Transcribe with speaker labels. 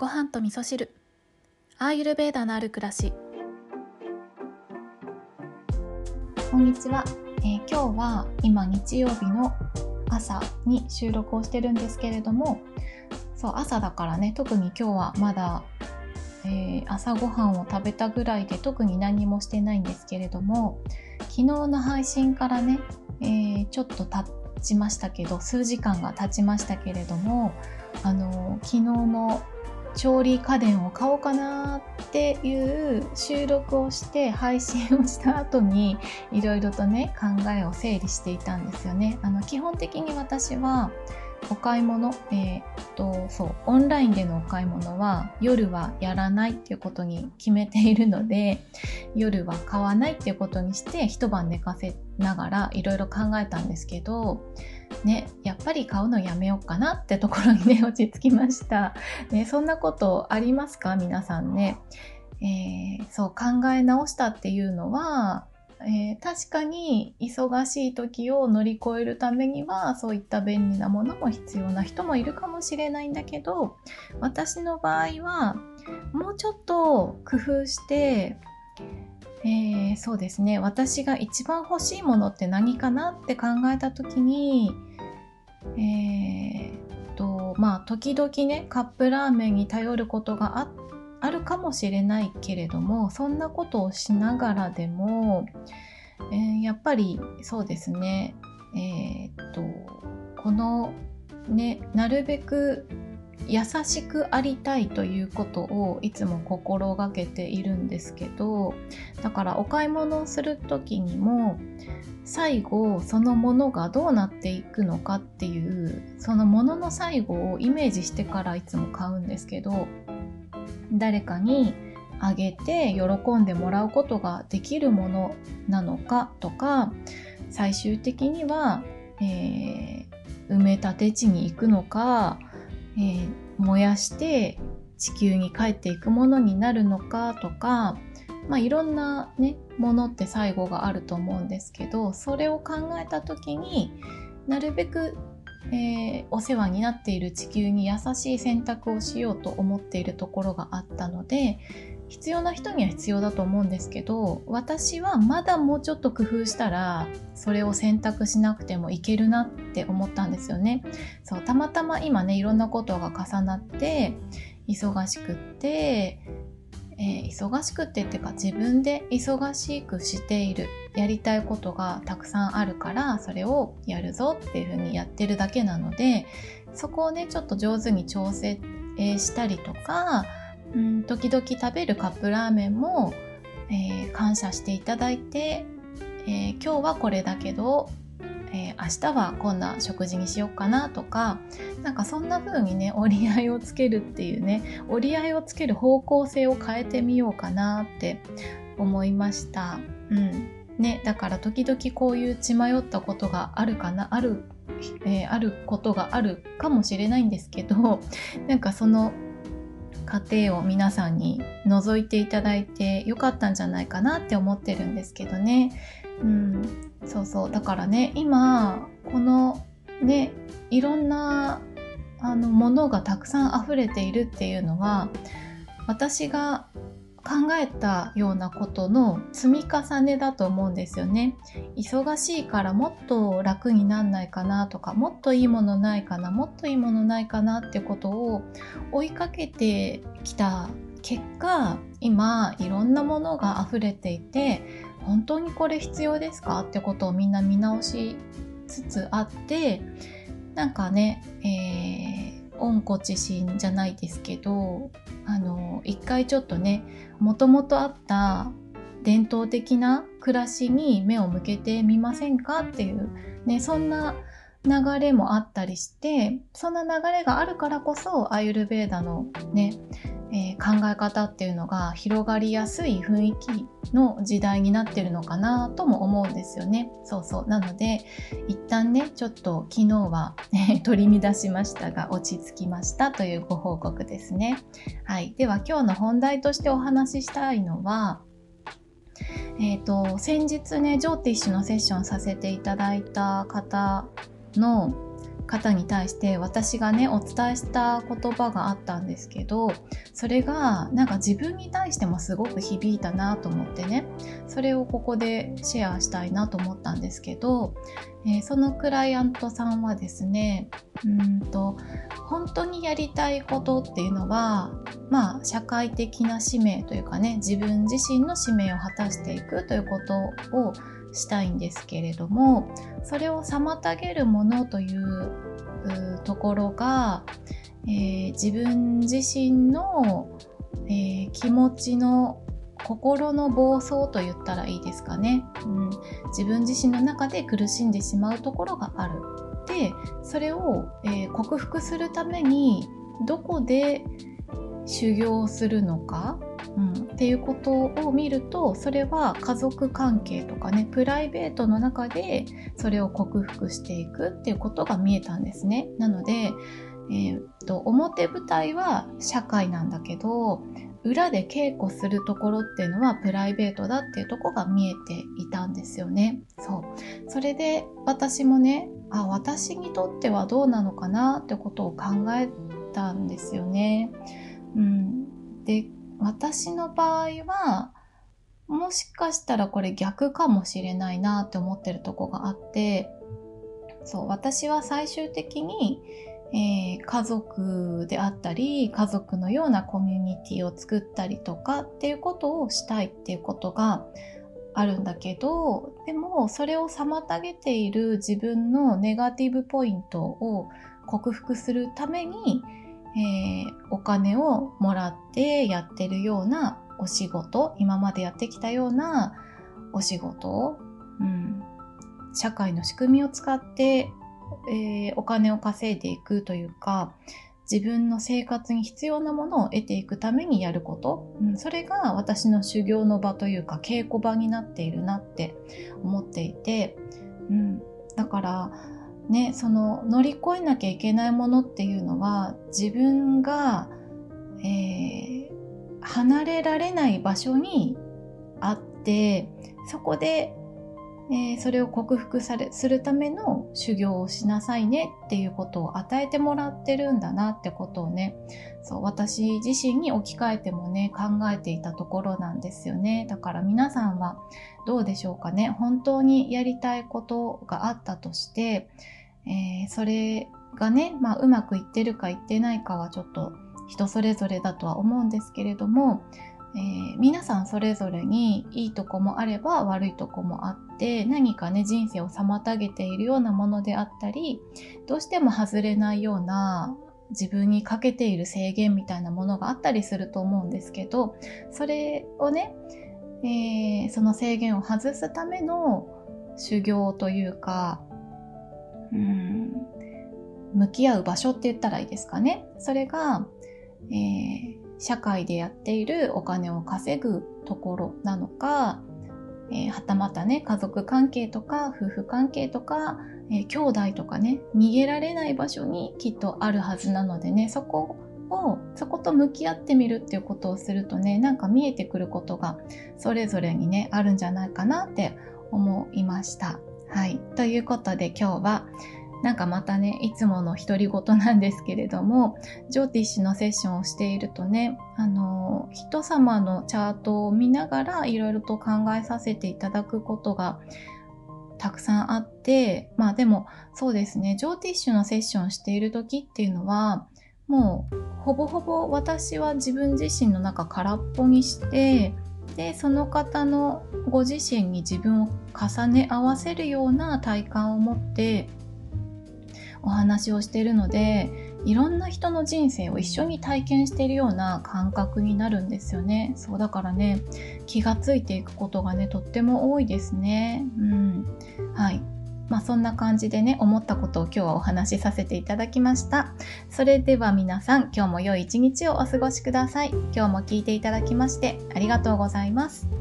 Speaker 1: ご飯と味噌汁。アーユルベーダのある暮らし。こんにちは、えー、今日は今日曜日の朝に収録をしてるんですけれどもそう朝だからね特に今日はまだ、えー、朝ごはんを食べたぐらいで特に何もしてないんですけれども昨日の配信からね、えー、ちょっと経ちましたけど数時間が経ちましたけれどもあの昨日の調理家電を買おうかなっていう収録をして配信をした後に いろいろとね考えを整理していたんですよね。あの基本的に私はお買い物、えー、っとそうオンラインでのお買い物は夜はやらないっていうことに決めているので夜は買わないっていうことにして一晩寝かせながらいろいろ考えたんですけどね、やっぱり買うのやめようかなってところにね 落ち着きました、ね、そんなことありますか？皆さんね、えー、そう考え直したっていうのはえー、確かに忙しい時を乗り越えるためにはそういった便利なものも必要な人もいるかもしれないんだけど私の場合はもうちょっと工夫して、えー、そうですね。私が一番欲しいものって何かなって考えた時にえー、とまあ時々ねカップラーメンに頼ることがああるかもしれないけれどもそんなことをしながらでも、えー、やっぱりそうですねえー、っとこのねなるべく優しくありたいということをいつも心がけているんですけどだからお買い物をする時にも最後そのものがどうなっていくのかっていうそのものの最後をイメージしてからいつも買うんですけど誰かにあげて喜んでもらうことができるものなのかとか最終的には、えー、埋め立て地に行くのか、えー、燃やして地球に帰っていくものになるのかとか、まあ、いろんな、ね、ものって最後があると思うんですけどそれを考えた時になるべくえー、お世話になっている地球に優しい選択をしようと思っているところがあったので必要な人には必要だと思うんですけど私はまだもうちょっと工夫したらそれを選択しなくてもいけるなって思ったんですよね。そうたまたま今ねいろんなことが重なって忙しくってえー、忙しくってっていうか自分で忙しくしているやりたいことがたくさんあるからそれをやるぞっていうふうにやってるだけなのでそこをねちょっと上手に調整したりとか、うん、時々食べるカップラーメンも、えー、感謝していただいて、えー、今日はこれだけどえー、明日はこんな食事にしようかなとかなんかそんな風にね折り合いをつけるっていうね折り合いをつける方向性を変えてみようかなって思いました。うんね、だから時々こういう血迷ったことがあるかなある、えー、あることがあるかもしれないんですけどなんかその過程を皆さんに覗いていただいてよかったんじゃないかなって思ってるんですけどね。うん、そうそうだからね今このねいろんなあのものがたくさん溢れているっていうのは私が考えたようなことの積み重ねだと思うんですよね。忙しいからもっと楽になんないかなとかもっといいものないかなもっといいものないかなってことを追いかけてきた結果今いろんなものが溢れていて本当にこれ必要ですかってことをみんな見直しつつあってなんかね、えー、温故知新じゃないですけどあの一回ちょっとねもともとあった伝統的な暮らしに目を向けてみませんかっていう、ね、そんな流れもあったりしてそんな流れがあるからこそアユルベーダのねえー、考え方っていうのが広がりやすい雰囲気の時代になってるのかなとも思うんですよね。そうそう。なので、一旦ね、ちょっと昨日は、取り乱しましたが、落ち着きましたというご報告ですね。はい。では今日の本題としてお話ししたいのは、えっ、ー、と、先日ね、ジョーティッシュのセッションさせていただいた方の方に対して私がねお伝えした言葉があったんですけどそれがなんか自分に対してもすごく響いたなと思ってねそれをここでシェアしたいなと思ったんですけど、えー、そのクライアントさんはですねうんと本当にやりたいことっていうのはまあ社会的な使命というかね自分自身の使命を果たしていくということをしたいんですけれどもそれを妨げるものというところが、えー、自分自身の、えー、気持ちの心の暴走と言ったらいいですかね、うん、自分自身の中で苦しんでしまうところがある。でそれを、えー、克服するためにどこで修行するのか、っていうことを見るとそれは家族関係とかねプライベートの中でそれを克服していくっていうことが見えたんですね。なので、えー、っと表舞台は社会なんだけど裏で稽古するところっていうのはプライベートだっていうとこが見えていたんですよね。そうそれで私もねあ私にとってはどうなのかなってことを考えたんですよね。うん、で私の場合はもしかしたらこれ逆かもしれないなって思ってるとこがあってそう私は最終的に、えー、家族であったり家族のようなコミュニティを作ったりとかっていうことをしたいっていうことがあるんだけどでもそれを妨げている自分のネガティブポイントを克服するためにえー、お金をもらってやってるようなお仕事今までやってきたようなお仕事、うん、社会の仕組みを使って、えー、お金を稼いでいくというか自分の生活に必要なものを得ていくためにやること、うん、それが私の修行の場というか稽古場になっているなって思っていて、うん、だからね、その乗り越えなきゃいけないものっていうのは自分が、えー、離れられない場所にあってそこで、えー、それを克服されするための修行をしなさいねっていうことを与えてもらってるんだなってことをねそう私自身に置き換えてもね考えていたところなんですよね。だから皆さんはどうでしょうかね。本当にやりたいことがあったとしてえー、それがね、まあ、うまくいってるかいってないかはちょっと人それぞれだとは思うんですけれども、えー、皆さんそれぞれにいいとこもあれば悪いとこもあって何かね人生を妨げているようなものであったりどうしても外れないような自分にかけている制限みたいなものがあったりすると思うんですけどそれをね、えー、その制限を外すための修行というかうん向き合う場所って言ったらいいですかね。それが、えー、社会でやっているお金を稼ぐところなのか、えー、はたまたね、家族関係とか夫婦関係とか、えー、兄弟とかね、逃げられない場所にきっとあるはずなのでね、そこを、そこと向き合ってみるっていうことをするとね、なんか見えてくることがそれぞれにね、あるんじゃないかなって思いました。はい。ということで今日は、なんかまたね、いつもの独り言なんですけれども、ジョーティッシュのセッションをしているとね、あの、人様のチャートを見ながらいろいろと考えさせていただくことがたくさんあって、まあでもそうですね、ジョーティッシュのセッションしている時っていうのは、もうほぼほぼ私は自分自身の中空っぽにして、でその方のご自身に自分を重ね合わせるような体感を持ってお話をしているのでいろんな人の人生を一緒に体験しているような感覚になるんですよね。そうだからね気がついていくことがねとっても多いですね。うん。はい。そんな感じでね思ったことを今日はお話しさせていただきました。それでは皆さん今日も良い一日をお過ごしください。今日も聞いていただきましてありがとうございます。